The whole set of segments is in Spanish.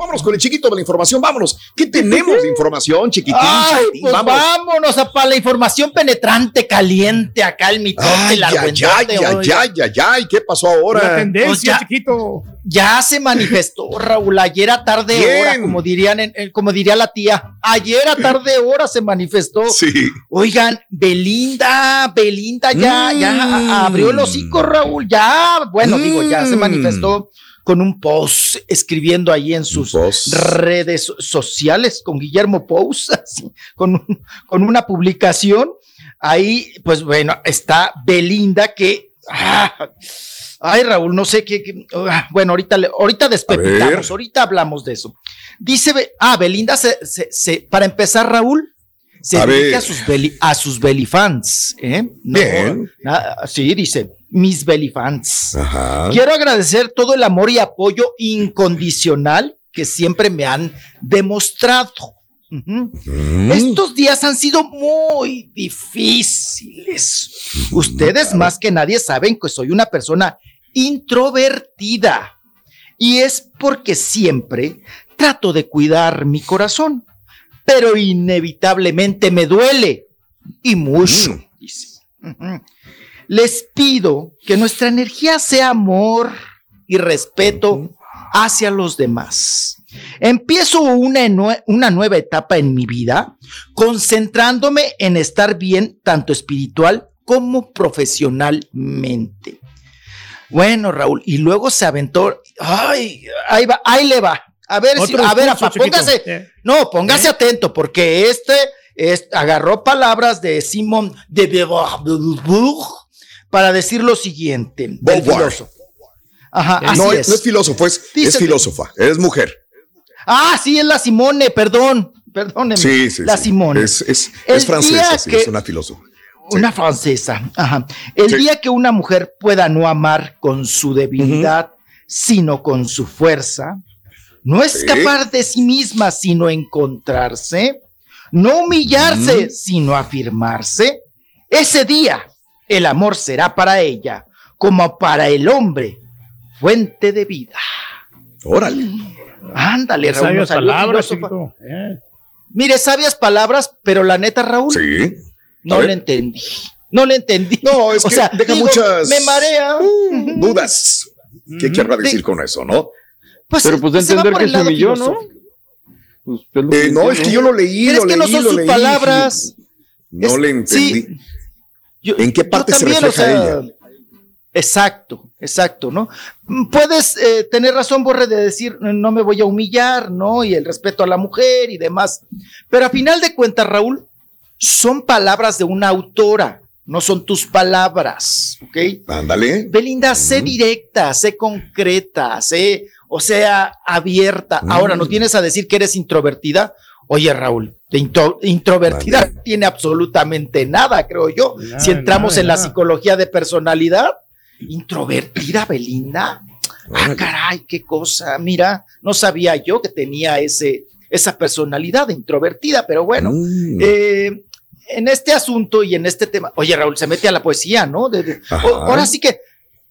Vámonos con el chiquito de la información, vámonos. ¿Qué tenemos de información, chiquitín? Ay, pues vámonos a para la información penetrante, caliente, acá el mitote, ay, la ay, ay, ay, ay, ay, ¿qué pasó ahora? La tendencia, pues chiquito. Ya se manifestó, Raúl, ayer a tarde hora, como dirían, como diría la tía, ayer a tarde hora se manifestó. Sí. Oigan, Belinda, Belinda ya, ya mm. abrió el hocico, Raúl, ya, bueno, digo, ya se mm. manifestó con un post escribiendo ahí en sus redes sociales con Guillermo Pous, con, con una publicación. Ahí, pues bueno, está Belinda que... Ah, ay, Raúl, no sé qué. Ah, bueno, ahorita, ahorita despepitamos, ahorita hablamos de eso. Dice, ah, Belinda, se, se, para empezar, Raúl, se dirige a sus, a sus belifans. ¿eh? Bien. sí, dice, mis belifans. Quiero agradecer todo el amor y apoyo incondicional que siempre me han demostrado. Mm. Estos días han sido muy difíciles. Ustedes más que nadie saben que soy una persona introvertida. Y es porque siempre trato de cuidar mi corazón pero inevitablemente me duele y mucho. Mm. Les pido que nuestra energía sea amor y respeto hacia los demás. Empiezo una, una, nueva etapa en mi vida concentrándome en estar bien tanto espiritual como profesionalmente. Bueno, Raúl, y luego se aventó, ay, ahí va, ahí le va. A ver, si, a ver, póngase, eh. no, póngase ¿Eh? atento, porque este, agarró palabras de Simón de Beauvoir para decir lo siguiente. Del filósofo. Ajá, eh, no, es. no es filósofo, es, es filósofa, es mujer. Ah, sí, es la Simone, perdón, perdóneme. Sí, sí. La Simone. Es, es, es francesa, sí, es una filósofa. Una francesa, ajá. El día que una mujer pueda no amar con su debilidad, sino con su fuerza, no escapar de sí misma, sino encontrarse, no humillarse, sino afirmarse, ese día el amor será para ella, como para el hombre, fuente de vida. Órale. Ándale, Raúl. Sabias palabras, ¿eh? Mire, sabias palabras, pero la neta, Raúl. Sí. No le entendí. No le entendí. No, es que sea, deja muchas. Me marea. dudas. ¿Qué querrá decir con eso, no? Pues pero pues de entender que se humilló, ¿no? Pues, eh, no, es que yo lo leí, lo leí, que no son sus palabras. No le entendí. ¿En qué parte se refleja ella? Exacto, exacto, ¿no? Puedes eh, tener razón, Borre, de decir no me voy a humillar, ¿no? Y el respeto a la mujer y demás. Pero a final de cuentas, Raúl, son palabras de una autora, no son tus palabras, ¿ok? Ándale. Belinda, sé directa, sé concreta, sé o sea, abierta. Ahora, ¿nos mm. vienes a decir que eres introvertida? Oye, Raúl, de introvertida tiene absolutamente nada, creo yo. si entramos en la psicología de personalidad, introvertida, Belinda. Ah, caray, qué cosa. Mira, no sabía yo que tenía ese, esa personalidad introvertida, pero bueno, mm. eh, en este asunto y en este tema, oye, Raúl, se mete a la poesía, ¿no? ahora sí que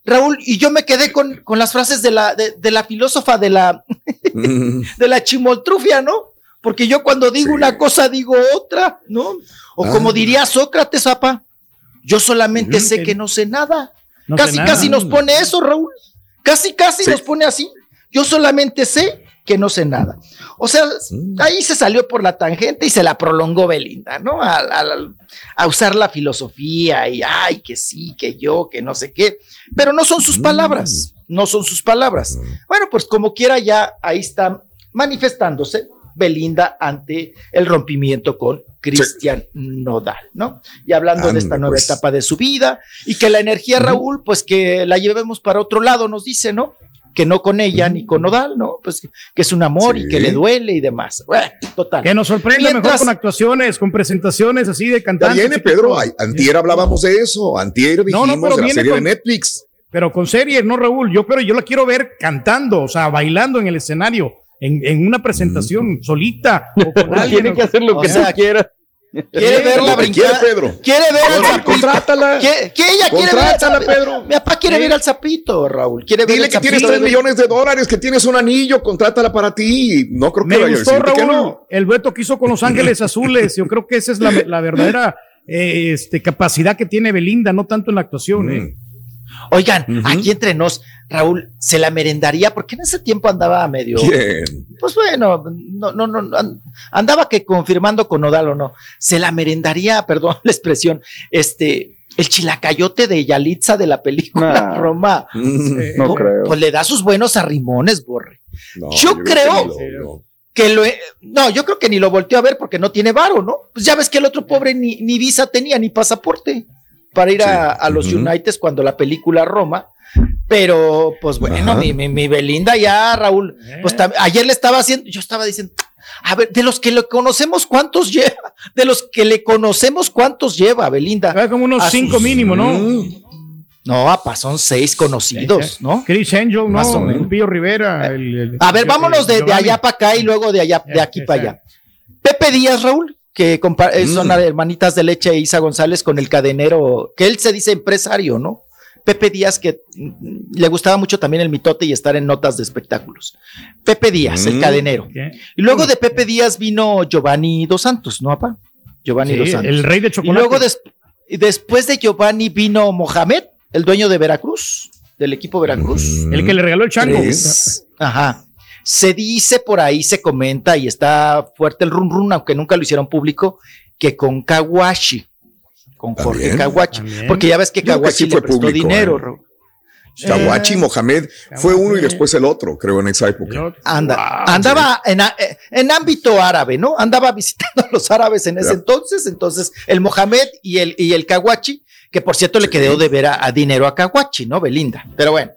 Raúl, y yo me quedé con, las frases de la, de, la filósofa de la, mm. de la chimoltrufia, ¿no? Porque yo cuando digo una cosa digo otra, ¿no? O como ah. diría Sócrates, papá, yo solamente sé que no sé nada. casi, casi nos pone eso, Raúl. Casi, casi nos pone así. Yo solamente sé que no sé nada. O sea, ahí se salió por la tangente y se la prolongó Belinda, ¿no? A, a, usar la filosofía y, ay, que sí, que yo, que no sé qué. Pero no son sus mm. palabras, no son sus palabras. Mm. Bueno, pues como quiera ya ahí está manifestándose Belinda ante el rompimiento con Cristian Nodal, ¿no? Y hablando de esta nueva pues. etapa de su vida y que la energía, Raúl, pues que la llevemos para otro lado, nos dice, ¿no? que no con ella ni con Nodal, ¿no? Pues que es un amor y que le duele y demás. total. Que nos sorprende mejor con actuaciones, con presentaciones así de cantantes. viene, Pedro. antier hablábamos de eso. Antier dijimos no, no, de la serie de Netflix. Pero con series, no, Raúl. Yo, pero yo la quiero ver cantando, o sea, bailando en el escenario, en, una presentación solita. O con alguien, Tiene que hacer lo que sea, quiera. Quiere verla brincar. Quiere Pedro. Quiere ver al sapito. Contrátala. ¿Qué, qué ella quiere ver al? Pedro. Mi papá quiere ver al sapito, Raúl. Quiere ver Dile que tienes 3 millones de dólares, que tienes un anillo, contrátala para ti. No creo que Me vaya gustó, a Raúl, que no. El dueto que hizo con Los Ángeles Azules. Yo creo que esa es la, la verdadera eh, este, capacidad que tiene Belinda, no tanto en la actuación. Mm. Eh. Oigan, aquí entre nos, Raúl, se la merendaría, porque en ese tiempo andaba medio. ¿Quién? Pues bueno, no, no, no, andaba que confirmando con Odal o no. Se la merendaría, perdón la expresión, este, el chilacayote de Yalitza de la película Roma. no creo. Pues le da sus buenos arrimones, Borre. yo, creo. Que lo, no, yo creo que ni lo volteó a ver porque no tiene varo, ¿no? Pues ya ves que el otro pobre ni, ni visa tenía, ni pasaporte para ir a, los United cuando la película Roma. Pero, pues bueno, mi, mi, Belinda ya, Raúl, pues eh. ayer le estaba haciendo, yo estaba diciendo, a ver, de los que le conocemos, ¿cuántos lleva? De los que le conocemos, ¿cuántos lleva, Belinda? Como unos cinco mínimo, ¿no? No, apa, son seis conocidos, ¿no? Chris Angel, ¿no? Más o menos. Pío Rivera. a ver, vámonos de, allá para acá y luego de allá, de aquí para allá. Pepe Díaz, Raúl que eh, son mm. hermanitas de leche Isa González con el cadenero, que él se dice empresario, ¿no? Pepe Díaz, que mm, le gustaba mucho también el mitote y estar en notas de espectáculos. Pepe Díaz, el mm. cadenero. Y luego de Pepe Díaz vino Giovanni Dos Santos, ¿no, papá? Giovanni Dos Santos. El rey de chocolate. Y luego después de Giovanni vino Mohamed, el dueño de Veracruz, del equipo Veracruz. El que le regaló el chango. Ajá. Se dice por ahí, se comenta y está fuerte el run run, aunque nunca lo hicieron público, que con Kawashi, con Jorge Kawashi, porque ya ves que Kawashi le prestó dinero. ¿eh? Kawachi Mohamed fue uno y después el otro, creo, en esa época. Anda, andaba en, en, ámbito árabe, ¿no? Andaba visitando a los árabes en ese entonces, entonces el Mohamed y el, y el Kawachi, que por cierto le quedó de ver a, dinero a Kawachi, ¿no? Belinda, pero bueno.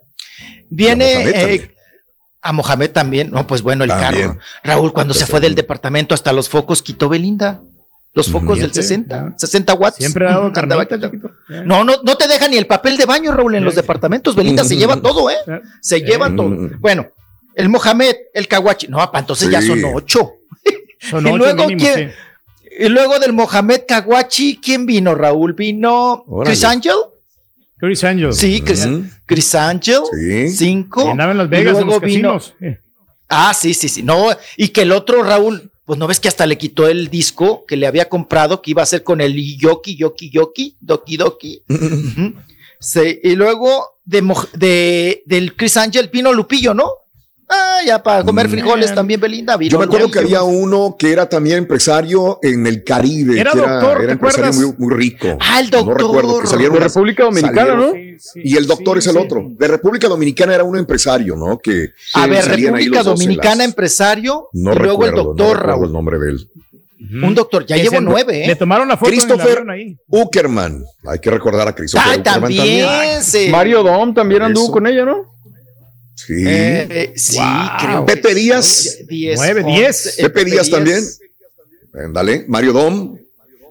Viene a Mohamed también. No, pues bueno, el carro. Raúl, cuando se fue del departamento hasta los focos, quitó Belinda. Los focos del 60, 60 watts. Siempre ha dado No, no, no te deja ni el papel de baño, Raúl, en los departamentos. Belinda se lleva todo, ¿eh? Se lleva todo. Bueno, el Mohamed, el Kawachi. No, entonces ya son ocho. Son y luego, Y luego del Mohamed Kawachi, ¿quién vino, Raúl? Vino Chris Angel. Chris Angel. Sí, Chris, Angel. Sí. Cinco. andaba en Las Vegas en los casinos. Ah, sí, sí, sí. No, y que el otro, Raúl, pues no ves que hasta le quitó el disco que le había comprado, que iba a ser con el Yoki, Yoki, Yoki, Doki, Doki. sí, y luego de, de, del Chris Angel vino Lupillo, ¿no? Ah, ya para comer mm. frijoles también, Belinda. Yo me acuerdo que había uno que era también empresario en el Caribe. Era doctor, era, empresario muy, muy, rico. Ah, el doctor. No recuerdo. Que salieron de República Dominicana, ¿no? y el doctor es el otro. De República Dominicana era un empresario, ¿no? Que a ver, República Dominicana empresario. No y luego el doctor. No el nombre de él. Un doctor, ya llevo nueve, ¿eh? Le tomaron la foto. Christopher Uckerman. Hay que recordar a Christopher ah, también. también. Mario Dom también anduvo con ella, ¿no? Sí. Eh, sí, creo. Pepe Díaz. 9, 10. Pepe Díaz también. Dale, Mario Dom.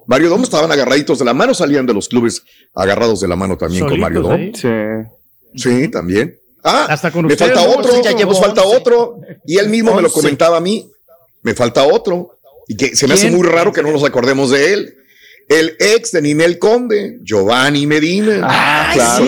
Mario Dom estaban agarraditos de la mano, salían de los clubes agarrados de la mano también con Mario Dom. Sí. Sí, también. Ah, Hasta con me falta otro, ya llevo falta otro. Y él mismo me lo comentaba a mí. Me falta otro. Y que se me hace muy raro que no nos acordemos de él el ex de Ninel Conde, Giovanni Medina. Ah, claro,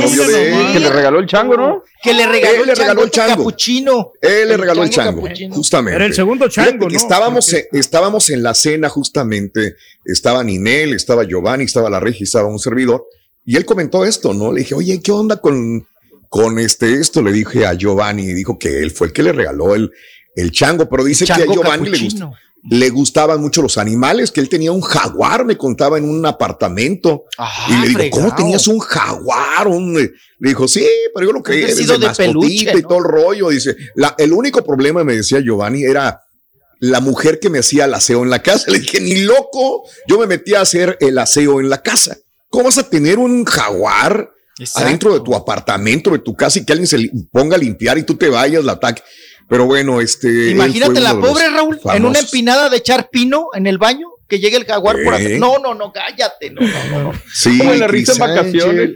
Que le regaló el chango, ¿no? Que le regaló, Él le regaló el chango. Capuchino. Él le regaló el chango, justamente. Era el segundo chango, ¿no? Estábamos, estábamos en la cena justamente, estaba Ninel, estaba Giovanni, estaba la regia, estaba un servidor, y él comentó esto, ¿no? Le dije, oye, ¿qué onda con, con este, esto? Le dije a Giovanni, y dijo que él fue el que le regaló el, el chango, pero dice que a Giovanni le gustó le gustaban mucho los animales, que él tenía un jaguar, me contaba en un apartamento. y le digo, ¿cómo tenías un jaguar? Le dijo, sí, pero yo lo creía, de, de peluche, y todo el rollo. Dice, la, el único problema, me decía Giovanni, era la mujer que me hacía el aseo en la casa. Le dije, ni loco, yo me metí a hacer el aseo en la casa. ¿Cómo vas a tener un jaguar adentro de tu apartamento, de tu casa y que alguien se ponga a limpiar y tú te vayas, la ataque? Pero bueno, este. Imagínate la pobre Raúl en una empinada de echar pino en el baño, que llegue el jaguar por atrás. No, no, no, cállate. No, no, no. Sí, Como en la risa en vacaciones.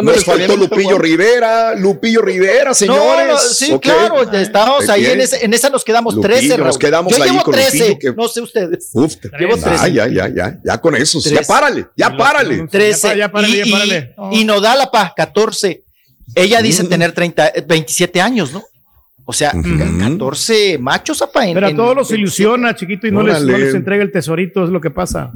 Nos faltó Lupillo Rivera, Lupillo Rivera, señores. No, sí, claro, estábamos ahí en, en, esa nos quedamos Lupillo, 13. Nos quedamos Yo ahí llevo con 13, que... no sé ustedes. Uf, llevo 13. Ya, ya, ya, ya con eso. Ya párale, ya párale. 13. Ya, párale, ya párale. Y, y, Nodalapa, 14. Ella dice mm. tener 30, 27 años, ¿no? O sea, 14 machos, apa. pero a todos los ilusiona, chiquito, y no les, no les, entrega el tesorito, es lo que pasa.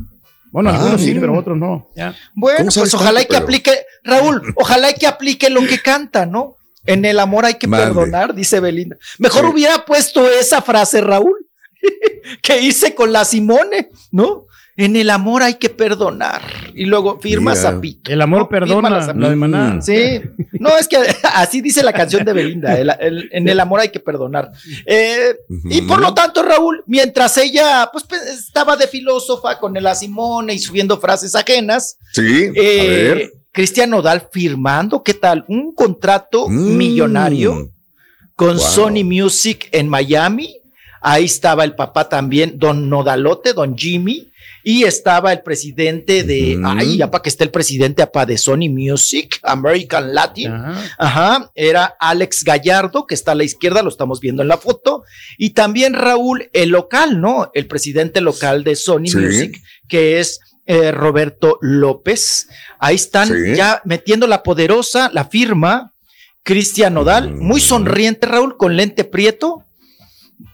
Bueno, ah, algunos sí, pero otros no. Bueno, pues ojalá y que aplique, Raúl, ojalá y que aplique lo que canta, ¿no? En el amor hay que perdonar, dice Belinda. Mejor hubiera puesto esa frase, Raúl, que hice con la Simone, ¿no? En el amor hay que perdonar. Y luego firma Zapito. El amor perdona, la de Maná. Mm. Sí. No, es que así dice la canción de Belinda. en el amor hay que perdonar. Eh, y por lo tanto, Raúl, mientras ella pues, estaba de filósofa con el Simone y subiendo frases ajenas. Sí. Eh, Cristian Nodal firmando, ¿qué tal? Un contrato mm. millonario con Sony Music en Miami. Ahí estaba el papá también, don Nodalote, don Jimmy y estaba el presidente de, ay, ya para que esté el presidente apa de Sony Music, American Latin, ajá. era Alex Gallardo, que está a la izquierda, lo estamos viendo en la foto, y también Raúl, el local, ¿no? El presidente local de Sony Music, que es eh, Roberto López. Ahí están ya metiendo la poderosa, la firma, Cristian Nodal, muy sonriente, Raúl, con lente prieto,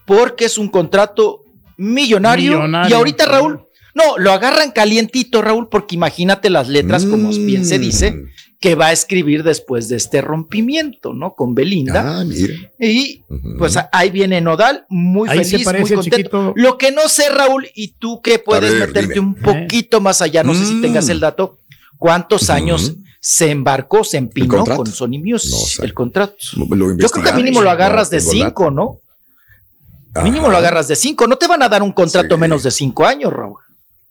porque es un contrato millonario. millonario. Y ahorita, Raúl, no, lo agarran calientito, Raúl, porque imagínate las letras, como bien se dice, mm. que va a escribir después de este rompimiento, ¿no? Con Belinda. Ah, mira. Y pues ahí viene Nodal, muy feliz, muy contento. Lo que no sé, Raúl, y tú que puedes meterte un poquito más allá, no sé si tengas el mm. dato, ¿cuántos años se embarcó, se empinó con Sony Music el contrato? Yo creo que mínimo lo agarras de cinco, ¿no? Mínimo lo agarras de cinco. No te van a dar un contrato menos de cinco años, Raúl.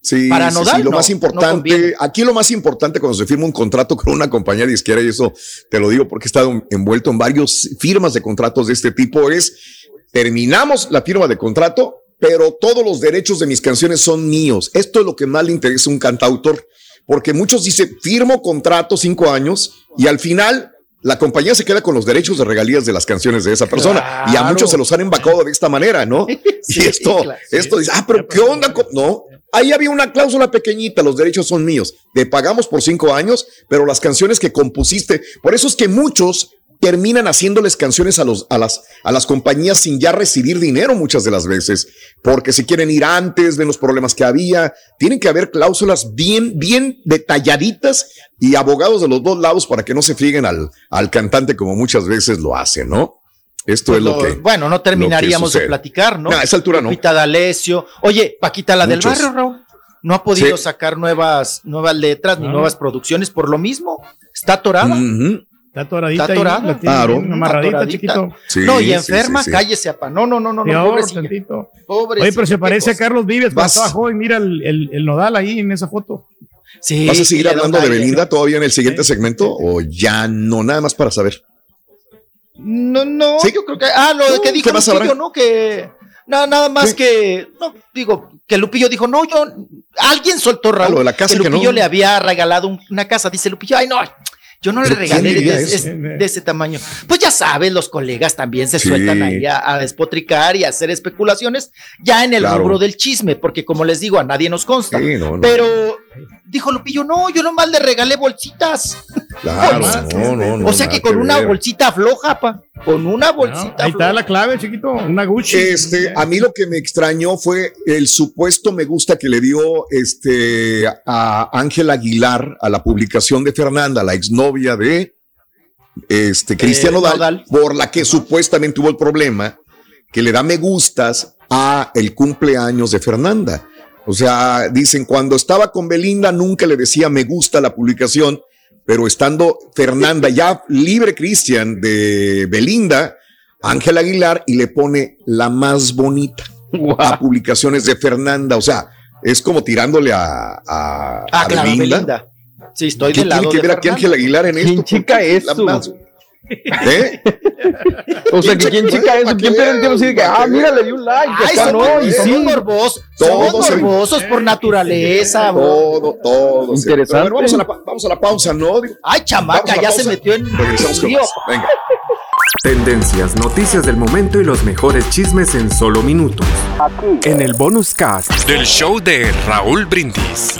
Sí, Para sí, lo más importante, aquí lo más importante cuando se firma un contrato con una compañía de izquierda, y eso te lo digo porque he estado envuelto en varias firmas de contratos de este tipo, es terminamos la firma de contrato, pero todos los derechos de mis canciones son míos. Esto es lo que más le interesa a un cantautor, porque muchos dicen, firmo contrato cinco años y al final la compañía se queda con los derechos de regalías de las canciones de esa persona y a muchos se los han embacado de esta manera, ¿no? y esto, esto dice, ah, pero ¿qué onda? No, Ahí había una cláusula pequeñita, los derechos son míos. Te pagamos por cinco años, pero las canciones que compusiste, por eso es que muchos terminan haciéndoles canciones a, los, a, las, a las compañías sin ya recibir dinero muchas de las veces, porque si quieren ir antes, ven los problemas que había, tienen que haber cláusulas bien, bien detalladitas y abogados de los dos lados para que no se fieguen al, al cantante como muchas veces lo hacen, ¿no? Esto es lo, que. Bueno, no terminaríamos de platicar, ¿no? a esa altura no. Paquita D'Alessio. Oye, Paquita, la del barrio, Raúl. No ha podido sacar nuevas, nuevas letras ni nuevas producciones por lo mismo. Está atorada. Está atoradita. Está atorada. Claro. Amarradita, chiquito. no, y enferma, cállese, apa. No, no, no, no. no pobre Oye, pero se parece a Carlos Vives cuando estaba joven. Mira el, el, el, nodal ahí en esa foto. Sí, ¿Vas a seguir hablando de Belinda todavía en el siguiente segmento o ya no? Nada más para saber. No, no, ¿Sí? yo creo que. Ah, lo que dijo Lupillo, ¿no? Que. Nada, nada más que. No, digo, que Lupillo dijo, no, yo. Alguien soltó Raúl. de la casa que Lupillo le había regalado una casa. Dice Lupillo, ay, no, yo no le regalé de, ese tamaño. Pues ya sabes, los colegas también se sueltan ahí a, despotricar y a hacer especulaciones ya en el rubro del chisme, porque como les digo, a nadie nos consta. Pero dijo Lupillo, no, yo nomás le regalé bolsitas. Claro, no, no, no, O sea que con una bolsita floja, pa. Con una bolsita. ahí está la clave, chiquito, una Gucci. Este, a mí lo que me extrañó fue el supuesto me gusta que le dio este a Ángel Aguilar a la publicación de Fernanda, la exnovia de este Cristiano eh, por la que supuestamente tuvo el problema que le da me gustas a el cumpleaños de Fernanda. O sea, dicen, cuando estaba con Belinda nunca le decía me gusta la publicación, pero estando Fernanda ya libre Cristian de Belinda, Ángel Aguilar y le pone la más bonita a publicaciones de Fernanda. O sea, es como tirándole a, a, ah, Belinda. Sí, estoy del lado tiene que ver aquí Ángel Aguilar en esto? chica es? La más, ¿Eh? O sea, que quién chica eso, quién pierde el tiempo así de que, ah, mira, le di un like, Ay, acá somos, no, y somos sí. morbosos, Todos somos morbosos por naturaleza. bro. Todo, todo. Interesante. Pero vamos, a la, pa- vamos a la pausa, ¿no? Digo, Ay, chamaca, ya pausa. se metió en Regresamos con más. Venga. Tendencias, noticias del momento y los mejores chismes en solo minutos. En el bonus cast del show de Raúl Brindis.